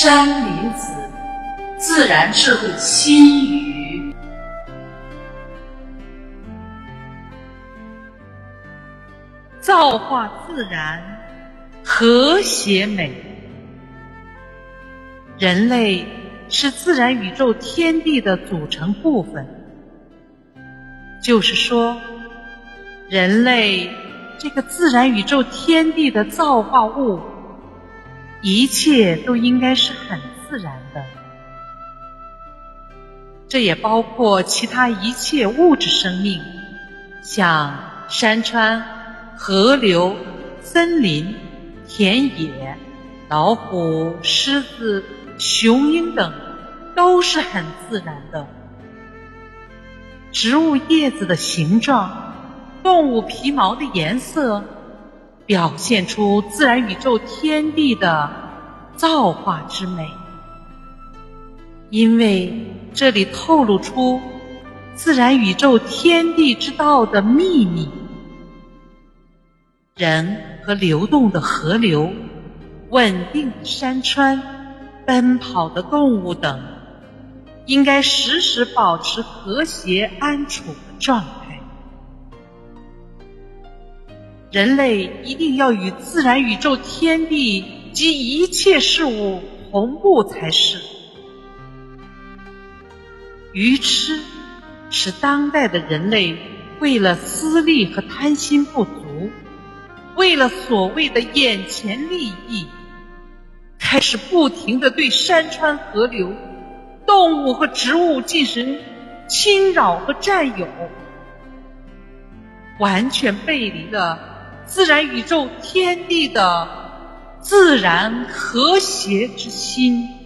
山林子，自然智慧心语。造化自然，和谐美。人类是自然宇宙天地的组成部分，就是说，人类这个自然宇宙天地的造化物。一切都应该是很自然的，这也包括其他一切物质生命，像山川、河流、森林、田野、老虎、狮子、雄鹰等，都是很自然的。植物叶子的形状，动物皮毛的颜色。表现出自然宇宙天地的造化之美，因为这里透露出自然宇宙天地之道的秘密。人和流动的河流、稳定的山川、奔跑的动物等，应该时时保持和谐安处的状态。人类一定要与自然宇宙天地及一切事物同步才是。愚痴是当代的人类为了私利和贪心不足，为了所谓的眼前利益，开始不停的对山川河流、动物和植物进行侵扰和占有，完全背离了。自然宇宙天地的自然和谐之心。